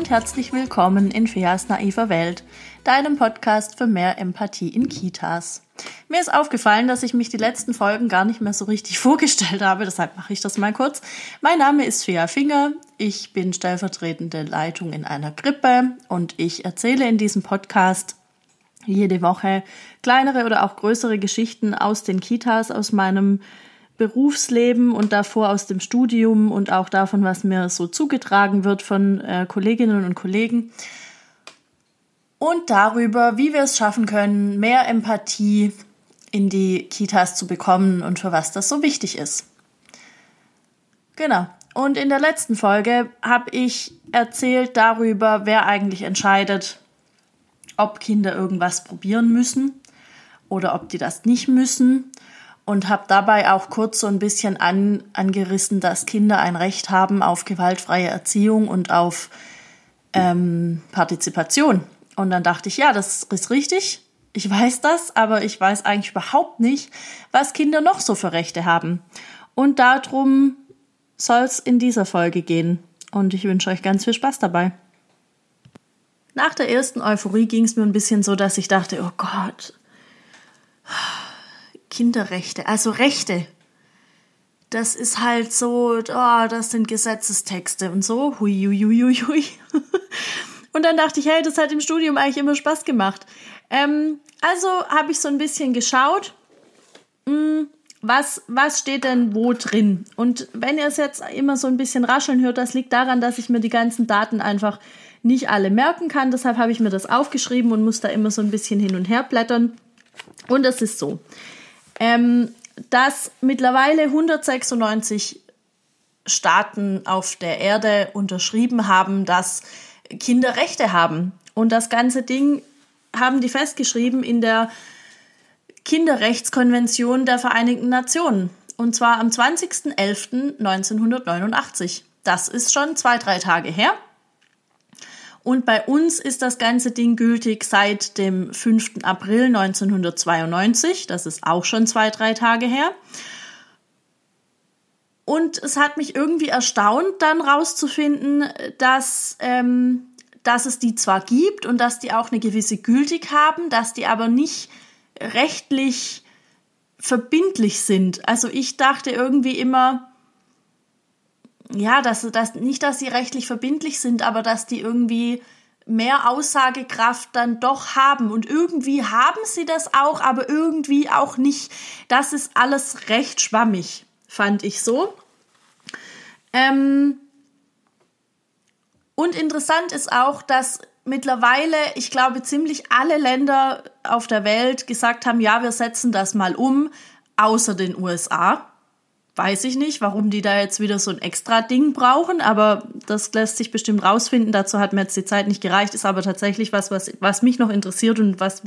und herzlich willkommen in Feas naiver Welt, deinem Podcast für mehr Empathie in Kitas. Mir ist aufgefallen, dass ich mich die letzten Folgen gar nicht mehr so richtig vorgestellt habe, deshalb mache ich das mal kurz. Mein Name ist Fea Finger, ich bin stellvertretende Leitung in einer Krippe und ich erzähle in diesem Podcast jede Woche kleinere oder auch größere Geschichten aus den Kitas, aus meinem Berufsleben und davor aus dem Studium und auch davon, was mir so zugetragen wird von äh, Kolleginnen und Kollegen. Und darüber, wie wir es schaffen können, mehr Empathie in die Kitas zu bekommen und für was das so wichtig ist. Genau. Und in der letzten Folge habe ich erzählt darüber, wer eigentlich entscheidet, ob Kinder irgendwas probieren müssen oder ob die das nicht müssen und habe dabei auch kurz so ein bisschen an, angerissen, dass Kinder ein Recht haben auf gewaltfreie Erziehung und auf ähm, Partizipation. Und dann dachte ich, ja, das ist richtig. Ich weiß das, aber ich weiß eigentlich überhaupt nicht, was Kinder noch so für Rechte haben. Und darum soll es in dieser Folge gehen. Und ich wünsche euch ganz viel Spaß dabei. Nach der ersten Euphorie ging es mir ein bisschen so, dass ich dachte, oh Gott, Kinderrechte, also Rechte. Das ist halt so, oh, das sind Gesetzestexte und so. Hui, hui, hui, hui. Und dann dachte ich, hey, das hat im Studium eigentlich immer Spaß gemacht. Ähm, also habe ich so ein bisschen geschaut, hm, was, was steht denn wo drin? Und wenn ihr es jetzt immer so ein bisschen rascheln hört, das liegt daran, dass ich mir die ganzen Daten einfach nicht alle merken kann. Deshalb habe ich mir das aufgeschrieben und muss da immer so ein bisschen hin und her blättern. Und es ist so ähm, dass mittlerweile 196 Staaten auf der Erde unterschrieben haben, dass Kinder Rechte haben. Und das ganze Ding haben die festgeschrieben in der Kinderrechtskonvention der Vereinigten Nationen. Und zwar am 20.11.1989. Das ist schon zwei, drei Tage her. Und bei uns ist das ganze Ding gültig seit dem 5. April 1992. Das ist auch schon zwei, drei Tage her. Und es hat mich irgendwie erstaunt, dann rauszufinden, dass, ähm, dass es die zwar gibt und dass die auch eine gewisse Gültig haben, dass die aber nicht rechtlich verbindlich sind. Also ich dachte irgendwie immer, ja, dass, dass nicht, dass sie rechtlich verbindlich sind, aber dass die irgendwie mehr Aussagekraft dann doch haben. Und irgendwie haben sie das auch, aber irgendwie auch nicht. Das ist alles recht schwammig, fand ich so. Ähm und interessant ist auch, dass mittlerweile, ich glaube, ziemlich alle Länder auf der Welt gesagt haben, ja, wir setzen das mal um, außer den USA weiß ich nicht, warum die da jetzt wieder so ein extra Ding brauchen, aber das lässt sich bestimmt rausfinden. Dazu hat mir jetzt die Zeit nicht gereicht, ist aber tatsächlich was, was, was mich noch interessiert und was,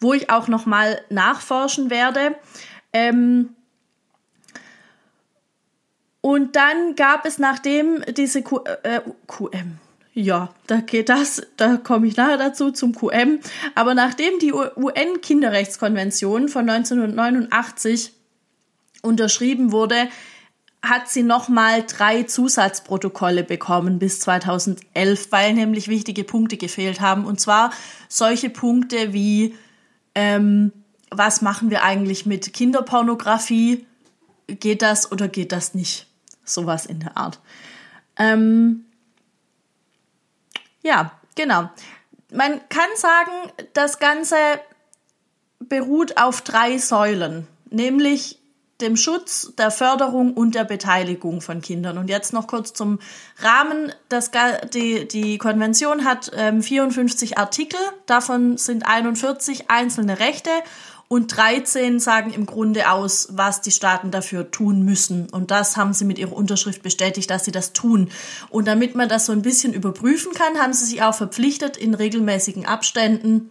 wo ich auch noch mal nachforschen werde. Ähm und dann gab es nachdem diese Q äh, QM, ja, da geht das, da komme ich nachher dazu zum QM. Aber nachdem die UN-Kinderrechtskonvention von 1989 unterschrieben wurde, hat sie nochmal drei Zusatzprotokolle bekommen bis 2011, weil nämlich wichtige Punkte gefehlt haben. Und zwar solche Punkte wie, ähm, was machen wir eigentlich mit Kinderpornografie? Geht das oder geht das nicht? Sowas in der Art. Ähm, ja, genau. Man kann sagen, das Ganze beruht auf drei Säulen, nämlich dem Schutz, der Förderung und der Beteiligung von Kindern. Und jetzt noch kurz zum Rahmen. Das, die, die Konvention hat ähm, 54 Artikel, davon sind 41 einzelne Rechte und 13 sagen im Grunde aus, was die Staaten dafür tun müssen. Und das haben sie mit ihrer Unterschrift bestätigt, dass sie das tun. Und damit man das so ein bisschen überprüfen kann, haben sie sich auch verpflichtet, in regelmäßigen Abständen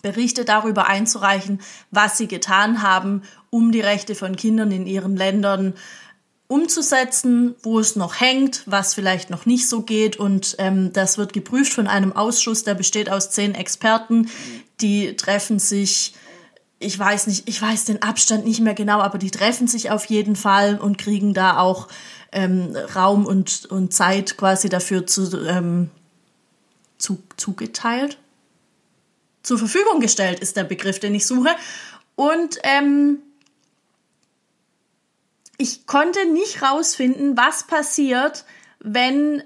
Berichte darüber einzureichen, was sie getan haben, um die Rechte von Kindern in ihren Ländern umzusetzen, wo es noch hängt, was vielleicht noch nicht so geht. Und ähm, das wird geprüft von einem Ausschuss, der besteht aus zehn Experten, die treffen sich. Ich weiß nicht, ich weiß den Abstand nicht mehr genau, aber die treffen sich auf jeden Fall und kriegen da auch ähm, Raum und, und Zeit quasi dafür zu, ähm, zu, zugeteilt. Zur Verfügung gestellt ist der Begriff, den ich suche. Und ähm, ich konnte nicht rausfinden, was passiert, wenn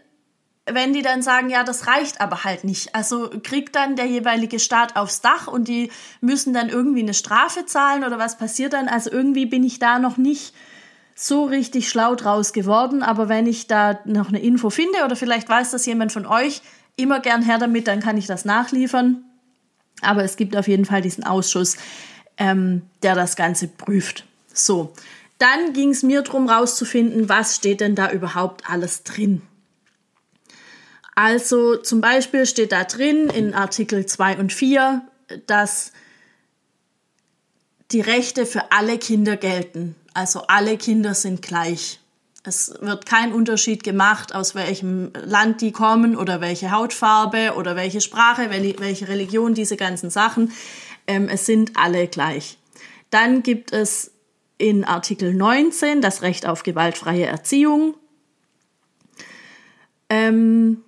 wenn die dann sagen, ja, das reicht aber halt nicht. Also kriegt dann der jeweilige Staat aufs Dach und die müssen dann irgendwie eine Strafe zahlen oder was passiert dann? Also irgendwie bin ich da noch nicht so richtig schlau draus geworden. Aber wenn ich da noch eine Info finde oder vielleicht weiß das jemand von euch, immer gern her damit, dann kann ich das nachliefern. Aber es gibt auf jeden Fall diesen Ausschuss, ähm, der das Ganze prüft. So, dann ging es mir darum, rauszufinden, was steht denn da überhaupt alles drin. Also zum Beispiel steht da drin in Artikel 2 und 4, dass die Rechte für alle Kinder gelten. Also alle Kinder sind gleich. Es wird kein Unterschied gemacht, aus welchem Land die kommen oder welche Hautfarbe oder welche Sprache, welche Religion, diese ganzen Sachen. Ähm, es sind alle gleich. Dann gibt es in Artikel 19 das Recht auf gewaltfreie Erziehung. Ähm,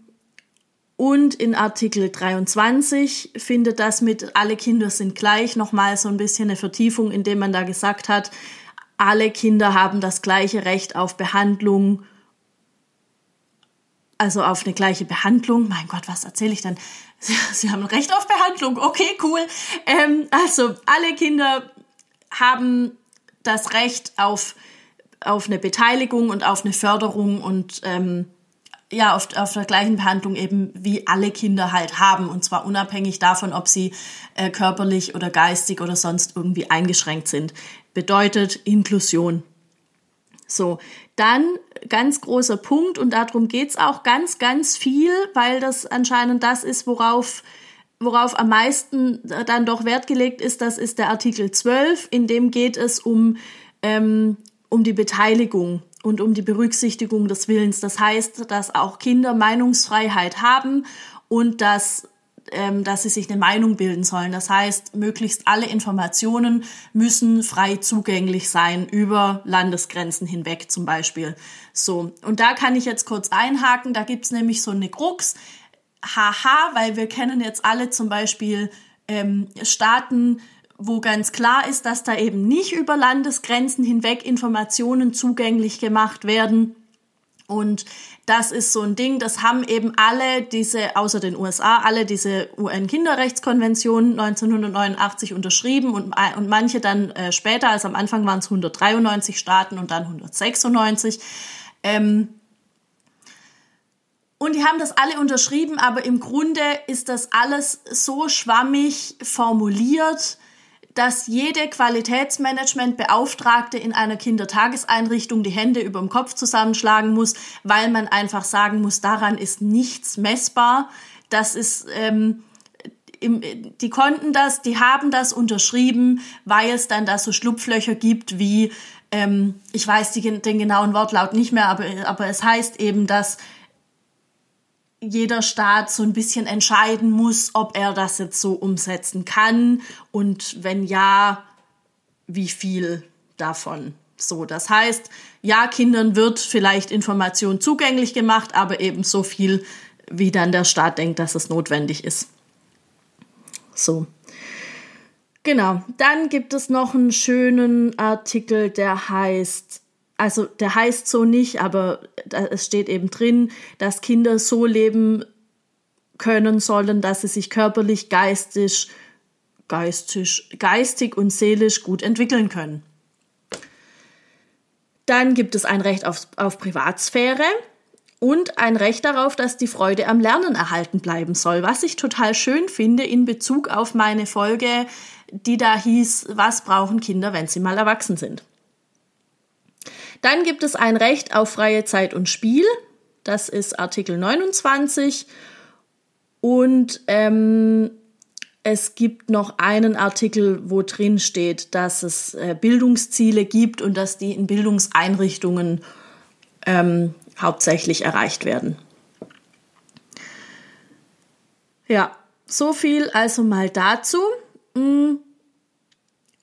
und in Artikel 23 findet das mit alle Kinder sind gleich nochmal so ein bisschen eine Vertiefung, indem man da gesagt hat, alle Kinder haben das gleiche Recht auf Behandlung, also auf eine gleiche Behandlung. Mein Gott, was erzähle ich denn? Sie, haben Recht auf Behandlung. Okay, cool. Ähm, also alle Kinder haben das Recht auf, auf eine Beteiligung und auf eine Förderung und ähm, ja, auf, auf der gleichen Behandlung eben wie alle Kinder halt haben. Und zwar unabhängig davon, ob sie äh, körperlich oder geistig oder sonst irgendwie eingeschränkt sind. Bedeutet Inklusion. So, dann ganz großer Punkt und darum geht's auch ganz, ganz viel, weil das anscheinend das ist, worauf, worauf am meisten dann doch Wert gelegt ist. Das ist der Artikel 12, in dem geht es um, ähm, um die Beteiligung und um die Berücksichtigung des Willens. Das heißt, dass auch Kinder Meinungsfreiheit haben und dass ähm, dass sie sich eine Meinung bilden sollen. Das heißt, möglichst alle Informationen müssen frei zugänglich sein über Landesgrenzen hinweg zum Beispiel. So, und da kann ich jetzt kurz einhaken. Da gibt's nämlich so eine Krux. Haha, weil wir kennen jetzt alle zum Beispiel ähm, Staaten, wo ganz klar ist, dass da eben nicht über Landesgrenzen hinweg Informationen zugänglich gemacht werden. Und das ist so ein Ding, das haben eben alle diese, außer den USA, alle diese UN-Kinderrechtskonvention 1989 unterschrieben und, und manche dann äh, später, also am Anfang waren es 193 Staaten und dann 196. Ähm, und die haben das alle unterschrieben, aber im Grunde ist das alles so schwammig formuliert, dass jede Qualitätsmanagementbeauftragte in einer Kindertageseinrichtung die Hände über dem Kopf zusammenschlagen muss, weil man einfach sagen muss, daran ist nichts messbar. Das ist, ähm, im, die konnten das, die haben das unterschrieben, weil es dann da so Schlupflöcher gibt wie, ähm, ich weiß die, den genauen Wortlaut nicht mehr, aber, aber es heißt eben, dass jeder Staat so ein bisschen entscheiden muss, ob er das jetzt so umsetzen kann und wenn ja, wie viel davon. So, das heißt, ja, Kindern wird vielleicht Information zugänglich gemacht, aber eben so viel, wie dann der Staat denkt, dass es notwendig ist. So. Genau. Dann gibt es noch einen schönen Artikel, der heißt also der heißt so nicht, aber es steht eben drin, dass Kinder so leben können sollen, dass sie sich körperlich, geistig, geistig, geistig und seelisch gut entwickeln können. Dann gibt es ein Recht auf, auf Privatsphäre und ein Recht darauf, dass die Freude am Lernen erhalten bleiben soll, was ich total schön finde in Bezug auf meine Folge, die da hieß, was brauchen Kinder, wenn sie mal erwachsen sind. Dann gibt es ein Recht auf freie Zeit und Spiel. Das ist Artikel 29. Und ähm, es gibt noch einen Artikel, wo drin steht, dass es äh, Bildungsziele gibt und dass die in Bildungseinrichtungen ähm, hauptsächlich erreicht werden. Ja, so viel also mal dazu. Hm.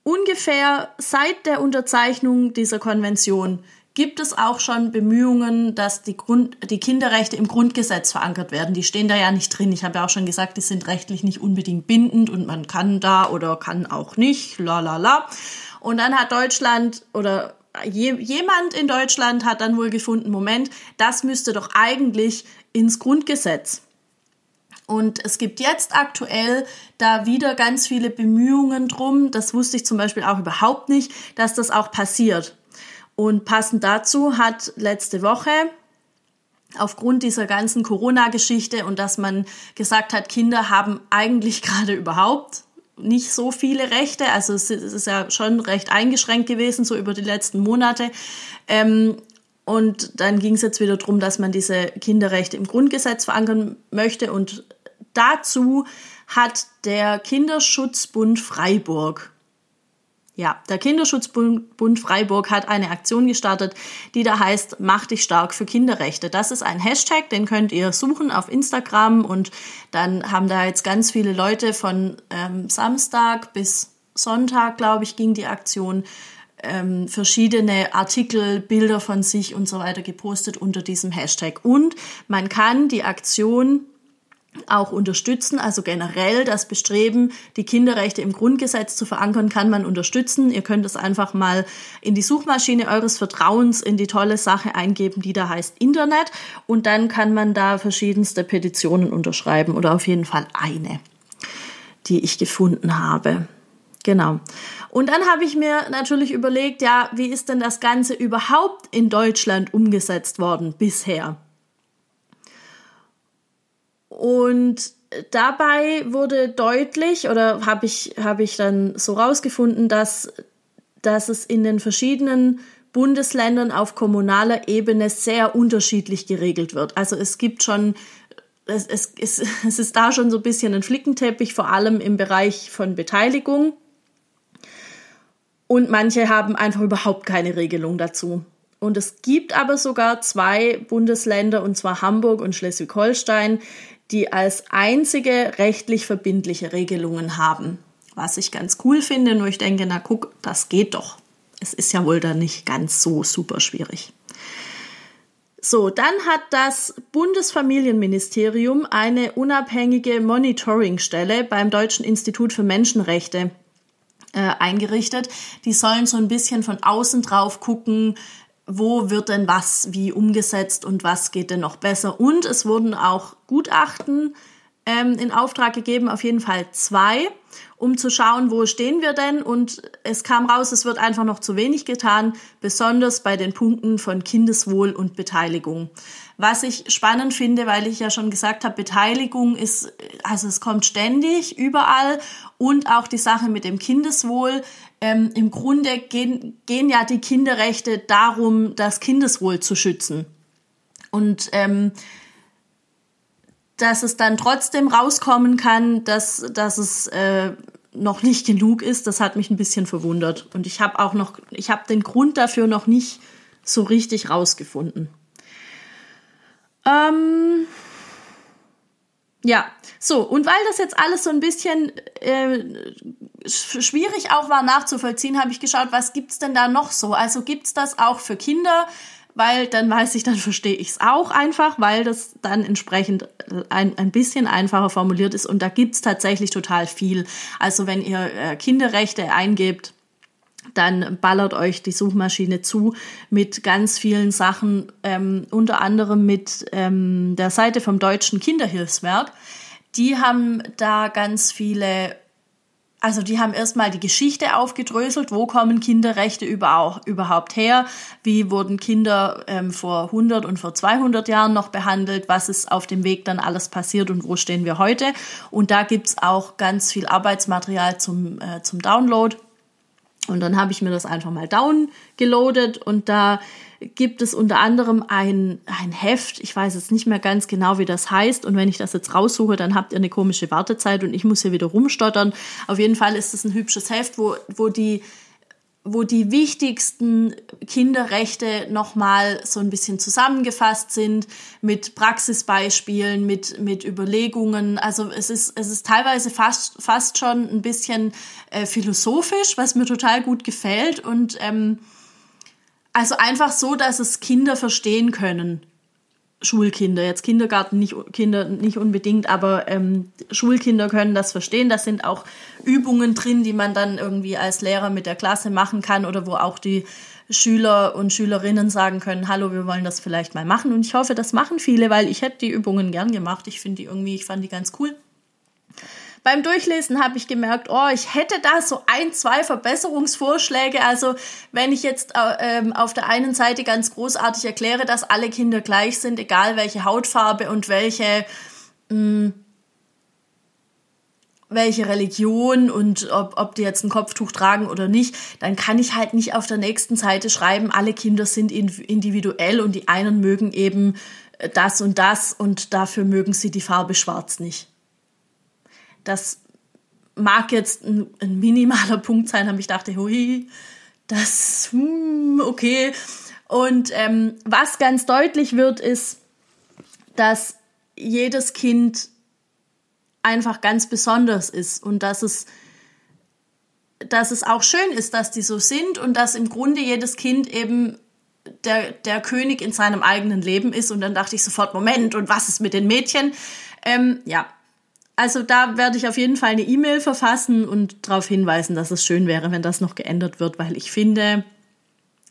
Ungefähr seit der Unterzeichnung dieser Konvention gibt es auch schon Bemühungen, dass die, Grund, die Kinderrechte im Grundgesetz verankert werden. Die stehen da ja nicht drin. Ich habe ja auch schon gesagt, die sind rechtlich nicht unbedingt bindend und man kann da oder kann auch nicht, la la la. Und dann hat Deutschland oder je, jemand in Deutschland hat dann wohl gefunden, Moment, das müsste doch eigentlich ins Grundgesetz. Und es gibt jetzt aktuell da wieder ganz viele Bemühungen drum, das wusste ich zum Beispiel auch überhaupt nicht, dass das auch passiert. Und passend dazu hat letzte Woche aufgrund dieser ganzen Corona-Geschichte und dass man gesagt hat, Kinder haben eigentlich gerade überhaupt nicht so viele Rechte, also es ist ja schon recht eingeschränkt gewesen, so über die letzten Monate. Ähm, und dann ging es jetzt wieder darum, dass man diese Kinderrechte im Grundgesetz verankern möchte. Und dazu hat der Kinderschutzbund Freiburg ja, der Kinderschutzbund Freiburg hat eine Aktion gestartet, die da heißt, mach dich stark für Kinderrechte. Das ist ein Hashtag, den könnt ihr suchen auf Instagram und dann haben da jetzt ganz viele Leute von ähm, Samstag bis Sonntag, glaube ich, ging die Aktion, ähm, verschiedene Artikel, Bilder von sich und so weiter gepostet unter diesem Hashtag. Und man kann die Aktion auch unterstützen. Also generell das Bestreben, die Kinderrechte im Grundgesetz zu verankern, kann man unterstützen. Ihr könnt es einfach mal in die Suchmaschine eures Vertrauens in die tolle Sache eingeben, die da heißt Internet. Und dann kann man da verschiedenste Petitionen unterschreiben oder auf jeden Fall eine, die ich gefunden habe. Genau. Und dann habe ich mir natürlich überlegt, ja, wie ist denn das Ganze überhaupt in Deutschland umgesetzt worden bisher? Und dabei wurde deutlich oder habe ich, hab ich dann so rausgefunden, dass, dass es in den verschiedenen Bundesländern auf kommunaler Ebene sehr unterschiedlich geregelt wird. Also es gibt schon, es, es, es, es ist da schon so ein bisschen ein Flickenteppich, vor allem im Bereich von Beteiligung. Und manche haben einfach überhaupt keine Regelung dazu. Und es gibt aber sogar zwei Bundesländer, und zwar Hamburg und Schleswig-Holstein, die als einzige rechtlich verbindliche Regelungen haben. Was ich ganz cool finde, nur ich denke, na guck, das geht doch. Es ist ja wohl dann nicht ganz so super schwierig. So, dann hat das Bundesfamilienministerium eine unabhängige Monitoringstelle beim Deutschen Institut für Menschenrechte äh, eingerichtet. Die sollen so ein bisschen von außen drauf gucken, wo wird denn was wie umgesetzt und was geht denn noch besser. Und es wurden auch Gutachten ähm, in Auftrag gegeben, auf jeden Fall zwei, um zu schauen, wo stehen wir denn. Und es kam raus, es wird einfach noch zu wenig getan, besonders bei den Punkten von Kindeswohl und Beteiligung. Was ich spannend finde, weil ich ja schon gesagt habe, Beteiligung ist, also es kommt ständig, überall und auch die Sache mit dem Kindeswohl. Ähm, Im Grunde gehen, gehen ja die Kinderrechte darum, das Kindeswohl zu schützen. Und ähm, dass es dann trotzdem rauskommen kann, dass, dass es äh, noch nicht genug ist, das hat mich ein bisschen verwundert. Und ich habe auch noch, ich habe den Grund dafür noch nicht so richtig rausgefunden. Ähm, ja, so, und weil das jetzt alles so ein bisschen äh, schwierig auch war nachzuvollziehen, habe ich geschaut, was gibt's denn da noch so? Also gibt's das auch für Kinder? Weil dann weiß ich, dann verstehe ich es auch einfach, weil das dann entsprechend ein, ein bisschen einfacher formuliert ist. Und da gibt's tatsächlich total viel. Also wenn ihr äh, Kinderrechte eingebt, dann ballert euch die Suchmaschine zu mit ganz vielen Sachen, ähm, unter anderem mit ähm, der Seite vom Deutschen Kinderhilfswerk. Die haben da ganz viele, also die haben erstmal die Geschichte aufgedröselt, wo kommen Kinderrechte überhaupt her, wie wurden Kinder ähm, vor 100 und vor 200 Jahren noch behandelt, was ist auf dem Weg dann alles passiert und wo stehen wir heute. Und da gibt's auch ganz viel Arbeitsmaterial zum, äh, zum Download und dann habe ich mir das einfach mal downgeloadet und da gibt es unter anderem ein, ein Heft. Ich weiß jetzt nicht mehr ganz genau, wie das heißt. Und wenn ich das jetzt raussuche, dann habt ihr eine komische Wartezeit und ich muss hier wieder rumstottern. Auf jeden Fall ist es ein hübsches Heft, wo, wo die wo die wichtigsten Kinderrechte nochmal so ein bisschen zusammengefasst sind mit Praxisbeispielen, mit, mit Überlegungen. Also es ist, es ist teilweise fast, fast schon ein bisschen äh, philosophisch, was mir total gut gefällt und ähm, also einfach so, dass es Kinder verstehen können. Schulkinder, jetzt Kindergarten nicht, Kinder nicht unbedingt, aber ähm, Schulkinder können das verstehen. Da sind auch Übungen drin, die man dann irgendwie als Lehrer mit der Klasse machen kann oder wo auch die Schüler und Schülerinnen sagen können, hallo, wir wollen das vielleicht mal machen. Und ich hoffe, das machen viele, weil ich hätte die Übungen gern gemacht. Ich finde die irgendwie, ich fand die ganz cool. Beim Durchlesen habe ich gemerkt, oh, ich hätte da so ein, zwei Verbesserungsvorschläge. Also wenn ich jetzt äh, auf der einen Seite ganz großartig erkläre, dass alle Kinder gleich sind, egal welche Hautfarbe und welche mh, hm, welche Religion und ob, ob die jetzt ein Kopftuch tragen oder nicht, dann kann ich halt nicht auf der nächsten Seite schreiben, alle Kinder sind individuell und die einen mögen eben das und das und dafür mögen sie die Farbe schwarz nicht. Das mag jetzt ein, ein minimaler Punkt sein, aber ich dachte, hui, das, hm, okay. Und ähm, was ganz deutlich wird, ist, dass jedes Kind einfach ganz besonders ist und dass es, dass es auch schön ist, dass die so sind und dass im Grunde jedes Kind eben der, der König in seinem eigenen Leben ist. Und dann dachte ich sofort, Moment, und was ist mit den Mädchen? Ähm, ja, also da werde ich auf jeden Fall eine E-Mail verfassen und darauf hinweisen, dass es schön wäre, wenn das noch geändert wird, weil ich finde,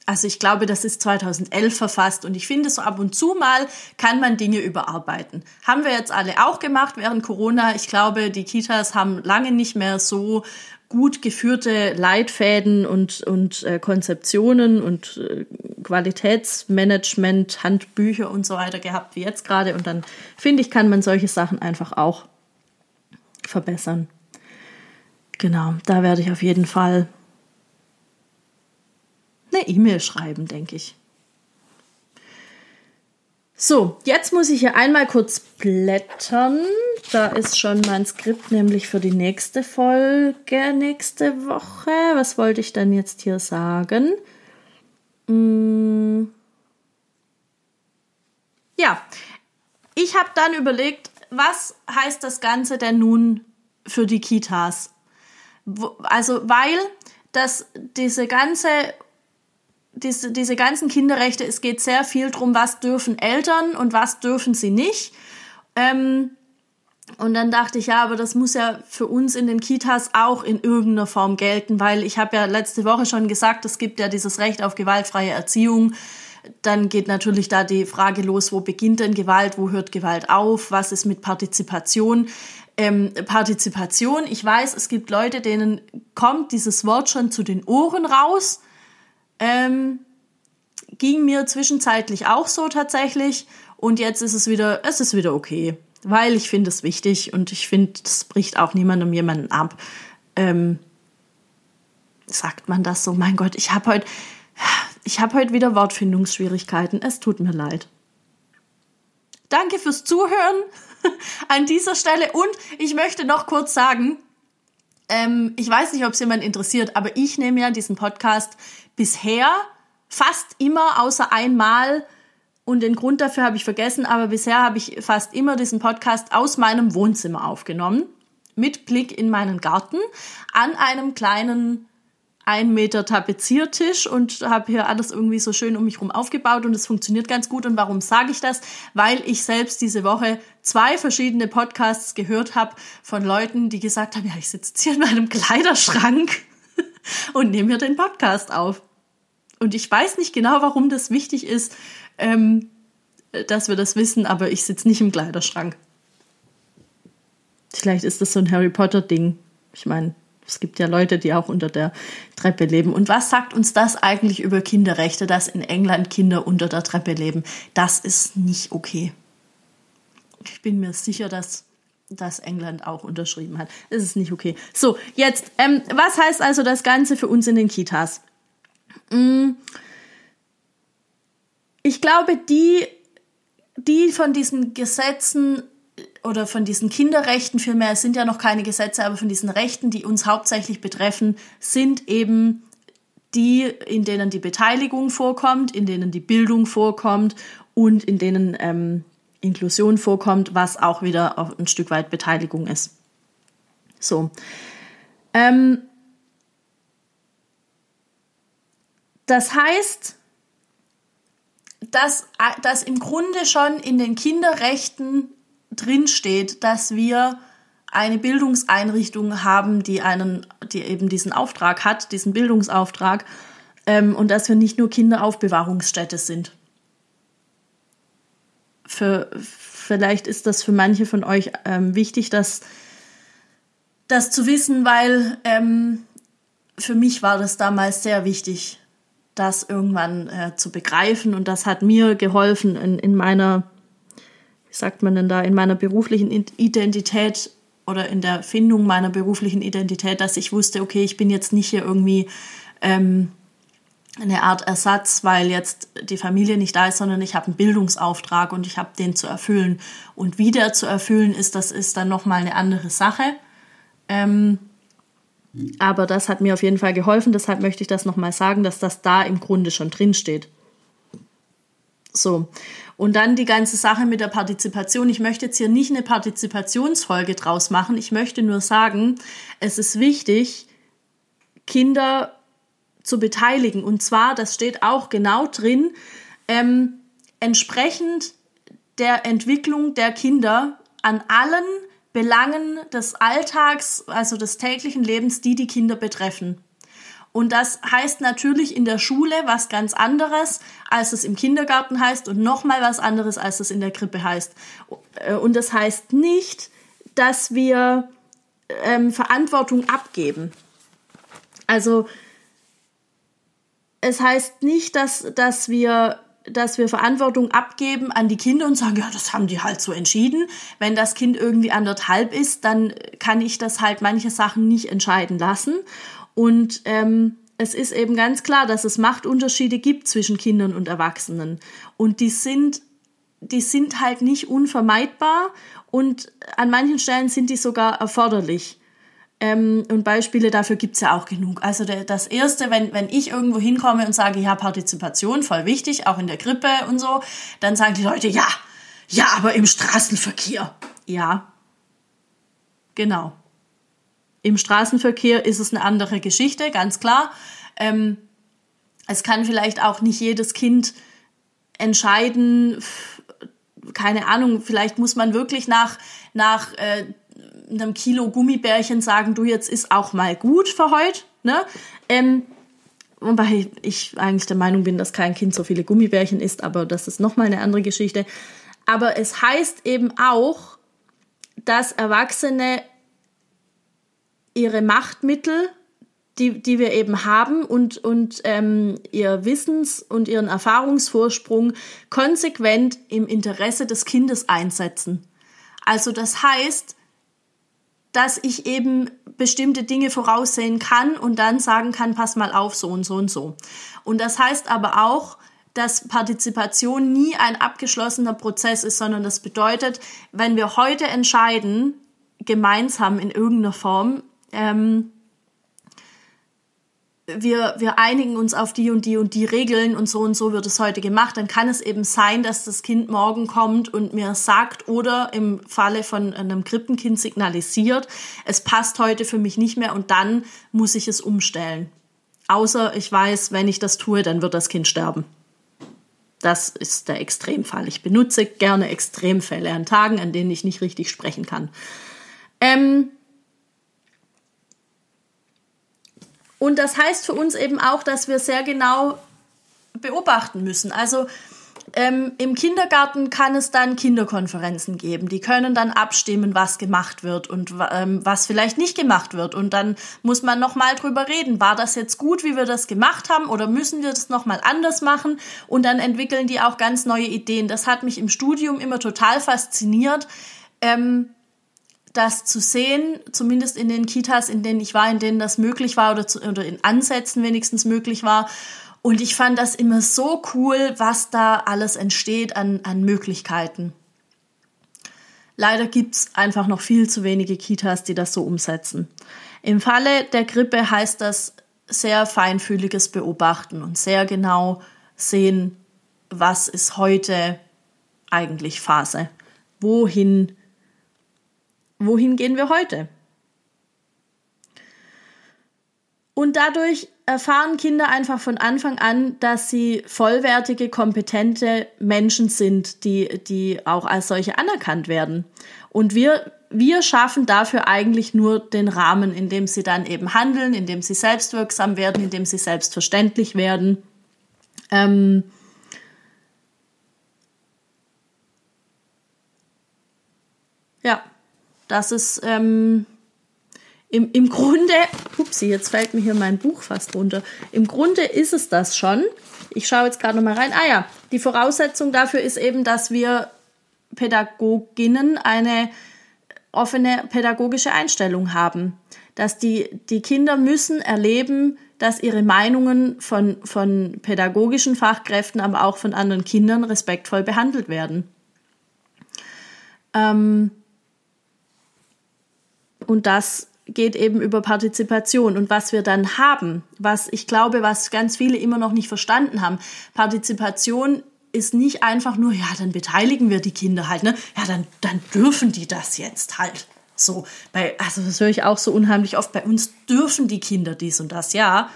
also ich glaube, das ist 2011 verfasst und ich finde, so ab und zu mal kann man Dinge überarbeiten. Haben wir jetzt alle auch gemacht während Corona. Ich glaube, die Kitas haben lange nicht mehr so gut geführte Leitfäden und, und äh, Konzeptionen und äh, Qualitätsmanagement, Handbücher und so weiter gehabt wie jetzt gerade. Und dann finde ich, kann man solche Sachen einfach auch verbessern. Genau, da werde ich auf jeden Fall eine E-Mail schreiben, denke ich. So, jetzt muss ich hier einmal kurz blättern. Da ist schon mein Skript nämlich für die nächste Folge nächste Woche. Was wollte ich denn jetzt hier sagen? Hm. Ja, ich habe dann überlegt, was heißt das Ganze denn nun für die Kitas? Also, weil das, diese ganze, diese, diese ganzen Kinderrechte, es geht sehr viel darum, was dürfen Eltern und was dürfen sie nicht. Ähm, und dann dachte ich, ja, aber das muss ja für uns in den Kitas auch in irgendeiner Form gelten, weil ich habe ja letzte Woche schon gesagt, es gibt ja dieses Recht auf gewaltfreie Erziehung dann geht natürlich da die Frage los, wo beginnt denn Gewalt, wo hört Gewalt auf, was ist mit Partizipation. Ähm, Partizipation, ich weiß, es gibt Leute, denen kommt dieses Wort schon zu den Ohren raus. Ähm, ging mir zwischenzeitlich auch so tatsächlich. Und jetzt ist es wieder, es ist wieder okay. Weil ich finde es wichtig und ich finde, es bricht auch niemandem jemanden ab. Ähm, sagt man das so? Mein Gott, ich habe heute, ich habe heute wieder Wortfindungsschwierigkeiten. Es tut mir leid. Danke fürs Zuhören an dieser Stelle. Und ich möchte noch kurz sagen, ähm, ich weiß nicht, ob es jemand interessiert, aber ich nehme ja diesen Podcast bisher fast immer außer einmal und den Grund dafür habe ich vergessen, aber bisher habe ich fast immer diesen Podcast aus meinem Wohnzimmer aufgenommen, mit Blick in meinen Garten, an einem kleinen ein Meter Tapeziertisch und habe hier alles irgendwie so schön um mich herum aufgebaut und es funktioniert ganz gut. Und warum sage ich das? Weil ich selbst diese Woche zwei verschiedene Podcasts gehört habe von Leuten, die gesagt haben, ja, ich sitze hier in meinem Kleiderschrank und nehme mir den Podcast auf. Und ich weiß nicht genau, warum das wichtig ist, ähm, dass wir das wissen, aber ich sitze nicht im Kleiderschrank. Vielleicht ist das so ein Harry Potter-Ding. Ich meine, es gibt ja Leute, die auch unter der Treppe leben. Und was sagt uns das eigentlich über Kinderrechte, dass in England Kinder unter der Treppe leben? Das ist nicht okay. Ich bin mir sicher, dass das England auch unterschrieben hat. Es ist nicht okay. So, jetzt, ähm, was heißt also das Ganze für uns in den Kitas? Hm, ich glaube, die, die von diesen Gesetzen oder von diesen Kinderrechten vielmehr, es sind ja noch keine Gesetze, aber von diesen Rechten, die uns hauptsächlich betreffen, sind eben die, in denen die Beteiligung vorkommt, in denen die Bildung vorkommt und in denen ähm, Inklusion vorkommt, was auch wieder auch ein Stück weit Beteiligung ist. So. Ähm, das heißt, dass, dass im Grunde schon in den Kinderrechten drinsteht, dass wir eine Bildungseinrichtung haben, die einen, die eben diesen Auftrag hat, diesen Bildungsauftrag, ähm, und dass wir nicht nur Kinderaufbewahrungsstätte sind. Für, vielleicht ist das für manche von euch ähm, wichtig, das, das zu wissen, weil ähm, für mich war das damals sehr wichtig, das irgendwann äh, zu begreifen. Und das hat mir geholfen in, in meiner, wie sagt man denn da, in meiner beruflichen Identität oder in der Findung meiner beruflichen Identität, dass ich wusste, okay, ich bin jetzt nicht hier irgendwie ähm, eine Art Ersatz, weil jetzt die Familie nicht da ist, sondern ich habe einen Bildungsauftrag und ich habe den zu erfüllen. Und wie der zu erfüllen ist, das ist dann nochmal eine andere Sache. Ähm, aber das hat mir auf jeden Fall geholfen, deshalb möchte ich das nochmal sagen, dass das da im Grunde schon drin steht. So. Und dann die ganze Sache mit der Partizipation. Ich möchte jetzt hier nicht eine Partizipationsfolge draus machen. Ich möchte nur sagen, es ist wichtig, Kinder zu beteiligen. Und zwar, das steht auch genau drin, ähm, entsprechend der Entwicklung der Kinder an allen Belangen des Alltags, also des täglichen Lebens, die die Kinder betreffen. Und das heißt natürlich in der Schule was ganz anderes, als es im Kindergarten heißt und nochmal was anderes, als es in der Krippe heißt. Äh, und das heißt nicht, dass wir ähm, Verantwortung abgeben. Also es heißt nicht, dass, dass wir dass wir Verantwortung abgeben an die Kinder und sagen, ja, das haben die halt so entschieden. Wenn das Kind irgendwie anderthalb ist, dann kann ich das halt manche Sachen nicht entscheiden lassen. Und ähm, es ist eben ganz klar, dass es Machtunterschiede gibt zwischen Kindern und Erwachsenen. Und die sind, die sind halt nicht unvermeidbar und an manchen Stellen sind die sogar erforderlich. Ähm, und Beispiele dafür gibt's ja auch genug. Also der, das Erste, wenn, wenn ich irgendwo hinkomme und sage, ja, Partizipation, voll wichtig, auch in der Grippe und so, dann sagen die Leute, ja, ja, aber im Straßenverkehr. Ja, genau. Im Straßenverkehr ist es eine andere Geschichte, ganz klar. Ähm, es kann vielleicht auch nicht jedes Kind entscheiden, keine Ahnung, vielleicht muss man wirklich nach, nach äh, einem Kilo Gummibärchen sagen, du jetzt ist auch mal gut für heute. Ne? Ähm, wobei ich eigentlich der Meinung bin, dass kein Kind so viele Gummibärchen isst, aber das ist nochmal eine andere Geschichte. Aber es heißt eben auch, dass Erwachsene ihre Machtmittel, die, die wir eben haben und, und ähm, ihr Wissens- und ihren Erfahrungsvorsprung konsequent im Interesse des Kindes einsetzen. Also das heißt, dass ich eben bestimmte Dinge voraussehen kann und dann sagen kann, pass mal auf, so und so und so. Und das heißt aber auch, dass Partizipation nie ein abgeschlossener Prozess ist, sondern das bedeutet, wenn wir heute entscheiden, gemeinsam in irgendeiner Form, ähm, wir, wir einigen uns auf die und die und die Regeln und so und so wird es heute gemacht, dann kann es eben sein, dass das Kind morgen kommt und mir sagt oder im Falle von einem Krippenkind signalisiert, es passt heute für mich nicht mehr und dann muss ich es umstellen. Außer ich weiß, wenn ich das tue, dann wird das Kind sterben. Das ist der Extremfall. Ich benutze gerne Extremfälle an Tagen, an denen ich nicht richtig sprechen kann. Ähm, Und das heißt für uns eben auch, dass wir sehr genau beobachten müssen. Also ähm, Im Kindergarten kann es dann Kinderkonferenzen geben. Die können dann abstimmen, was gemacht wird und ähm, was vielleicht nicht gemacht wird. Und dann muss man nochmal drüber reden. War das jetzt gut, wie wir das gemacht haben oder müssen wir das nochmal anders machen? Und dann entwickeln die auch ganz neue Ideen. Das hat mich im Studium immer total fasziniert. Ähm, das zu sehen, zumindest in den Kitas, in denen ich war, in denen das möglich war oder, zu, oder in Ansätzen wenigstens möglich war. Und ich fand das immer so cool, was da alles entsteht an, an Möglichkeiten. Leider gibt's einfach noch viel zu wenige Kitas, die das so umsetzen. Im Falle der Grippe heißt das sehr feinfühliges Beobachten und sehr genau sehen, was ist heute eigentlich Phase. Wohin wohin gehen wir heute? Und dadurch erfahren Kinder einfach von Anfang an, dass sie vollwertige, kompetente Menschen sind, die, die auch als solche anerkannt werden. Und wir, wir schaffen dafür eigentlich nur den Rahmen, in dem sie dann eben handeln, in dem sie selbstwirksam werden, in dem sie selbstverständlich werden. Ähm ja, das ist ähm, im, im Grunde, upsie, jetzt fällt mir hier mein Buch fast runter. Im Grunde ist es das schon. Ich schaue jetzt gerade noch mal rein. Ah ja, die Voraussetzung dafür ist eben, dass wir Pädagoginnen eine offene pädagogische Einstellung haben. Dass die, die Kinder müssen erleben, dass ihre Meinungen von, von pädagogischen Fachkräften, aber auch von anderen Kindern respektvoll behandelt werden. Ähm, und das geht eben über Partizipation. Und was wir dann haben, was ich glaube, was ganz viele immer noch nicht verstanden haben, Partizipation ist nicht einfach nur, ja, dann beteiligen wir die Kinder halt, ne? Ja, dann, dann dürfen die das jetzt halt. So, bei, also das höre ich auch so unheimlich oft, bei uns dürfen die Kinder dies und das, ja.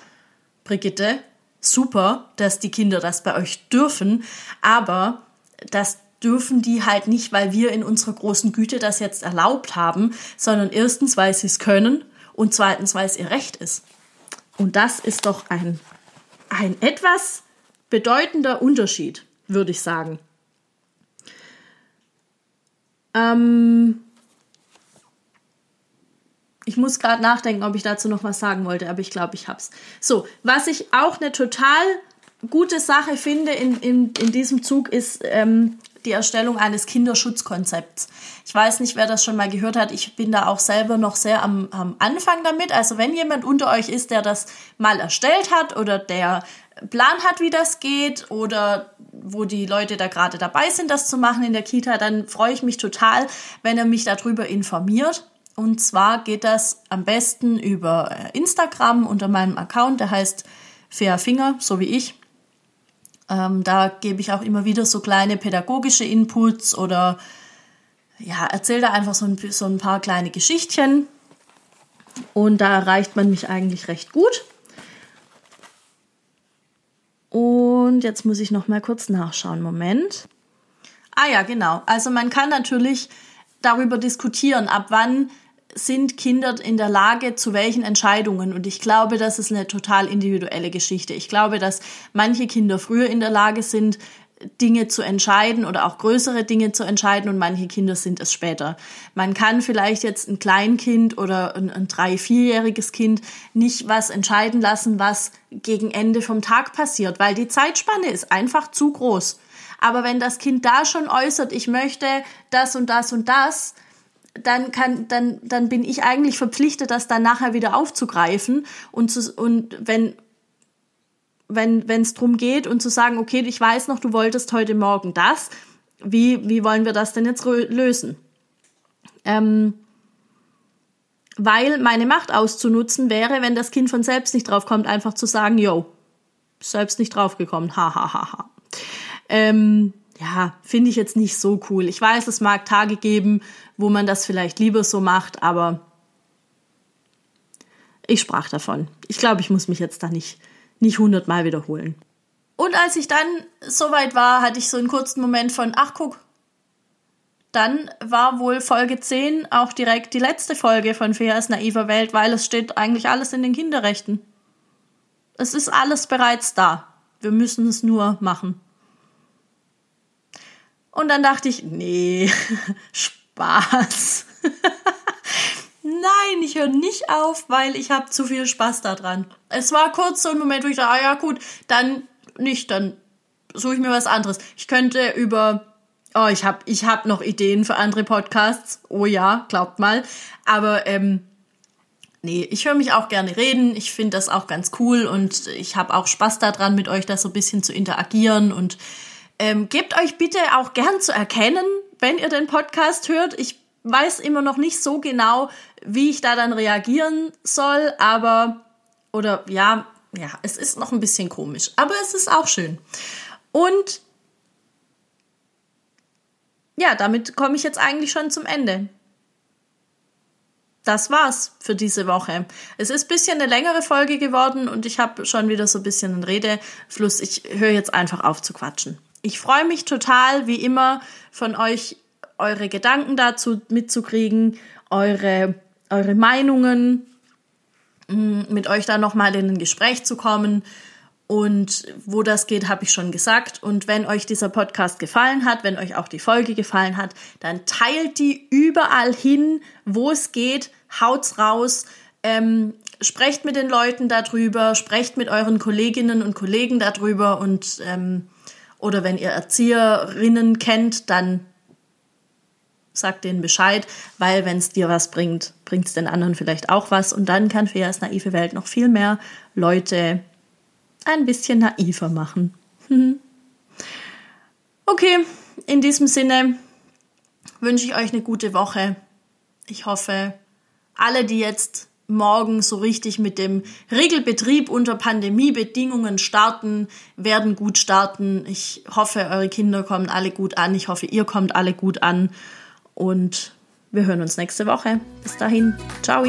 Brigitte, super, dass die Kinder das bei euch dürfen, aber das dürfen die halt nicht, weil wir in unserer großen Güte das jetzt erlaubt haben, sondern erstens, weil sie es können und zweitens, weil es ihr Recht ist. Und das ist doch ein, ein etwas bedeutender Unterschied, würde ich sagen. Ähm ich muss gerade nachdenken, ob ich dazu noch was sagen wollte, aber ich glaube, ich hab's. So, was ich auch eine total gute Sache finde in, in, in diesem Zug ist ähm, die Erstellung eines Kinderschutzkonzepts. Ich weiß nicht, wer das schon mal gehört hat. Ich bin da auch selber noch sehr am, am Anfang damit. Also wenn jemand unter euch ist, der das mal erstellt hat oder der Plan hat, wie das geht oder wo die Leute da gerade dabei sind, das zu machen in der Kita, dann freue ich mich total, wenn er mich darüber informiert. Und zwar geht das am besten über äh, Instagram unter meinem Account, der heißt Fair Finger, so wie ich. Ähm, da gebe ich auch immer wieder so kleine pädagogische Inputs oder ja, erzähle da einfach so ein, so ein paar kleine Geschichtchen. Und da erreicht man mich eigentlich recht gut. Und jetzt muss ich noch mal kurz nachschauen. Moment. Ah ja, genau. Also man kann natürlich darüber diskutieren, ab wann sind Kinder in der Lage zu welchen Entscheidungen? Und ich glaube, das ist eine total individuelle Geschichte. Ich glaube, dass manche Kinder früher in der Lage sind, Dinge zu entscheiden oder auch größere Dinge zu entscheiden und manche Kinder sind es später. Man kann vielleicht jetzt ein Kleinkind oder ein, ein drei-, vierjähriges Kind nicht was entscheiden lassen, was gegen Ende vom Tag passiert, weil die Zeitspanne ist einfach zu groß. Aber wenn das Kind da schon äußert, ich möchte das und das und das, dann kann, dann, dann bin ich eigentlich verpflichtet, das dann nachher wieder aufzugreifen und zu, und wenn, wenn, wenn es drum geht und zu sagen, okay, ich weiß noch, du wolltest heute Morgen das, wie, wie wollen wir das denn jetzt lösen? Ähm, weil meine Macht auszunutzen wäre, wenn das Kind von selbst nicht drauf kommt, einfach zu sagen, yo, selbst nicht draufgekommen, ha, ha, ha, ha. Ähm, ja, finde ich jetzt nicht so cool. Ich weiß, es mag Tage geben, wo man das vielleicht lieber so macht, aber ich sprach davon. Ich glaube, ich muss mich jetzt da nicht, nicht hundertmal wiederholen. Und als ich dann soweit war, hatte ich so einen kurzen Moment von, ach guck, dann war wohl Folge 10 auch direkt die letzte Folge von Feas naiver Welt, weil es steht eigentlich alles in den Kinderrechten. Es ist alles bereits da. Wir müssen es nur machen. Und dann dachte ich, nee, Spaß. Nein, ich höre nicht auf, weil ich habe zu viel Spaß daran. Es war kurz so ein Moment, wo ich dachte, ah ja gut, dann nicht, dann suche ich mir was anderes. Ich könnte über Oh, ich habe ich hab noch Ideen für andere Podcasts. Oh ja, glaubt mal. Aber ähm, nee, ich höre mich auch gerne reden. Ich finde das auch ganz cool und ich habe auch Spaß daran, mit euch da so ein bisschen zu interagieren und ähm, gebt euch bitte auch gern zu erkennen, wenn ihr den Podcast hört. Ich weiß immer noch nicht so genau, wie ich da dann reagieren soll, aber oder ja, ja, es ist noch ein bisschen komisch, aber es ist auch schön. Und ja, damit komme ich jetzt eigentlich schon zum Ende. das war's für diese Woche. Es ist ein bisschen eine längere Folge geworden und ich habe schon wieder so ein bisschen einen Redefluss. Ich höre jetzt einfach auf zu quatschen. Ich freue mich total, wie immer, von euch eure Gedanken dazu mitzukriegen, eure, eure Meinungen, mm, mit euch da nochmal in ein Gespräch zu kommen. Und wo das geht, habe ich schon gesagt. Und wenn euch dieser Podcast gefallen hat, wenn euch auch die Folge gefallen hat, dann teilt die überall hin, wo es geht, haut's raus. Ähm, sprecht mit den Leuten darüber, sprecht mit euren Kolleginnen und Kollegen darüber und ähm, oder wenn ihr Erzieherinnen kennt, dann sagt denen Bescheid, weil wenn es dir was bringt, bringt es den anderen vielleicht auch was und dann kann Feas naive Welt noch viel mehr Leute ein bisschen naiver machen. okay, in diesem Sinne wünsche ich euch eine gute Woche. Ich hoffe, alle, die jetzt morgen so richtig mit dem Regelbetrieb unter Pandemiebedingungen starten, werden gut starten. Ich hoffe, eure Kinder kommen alle gut an. Ich hoffe, ihr kommt alle gut an. Und wir hören uns nächste Woche. Bis dahin. Ciao.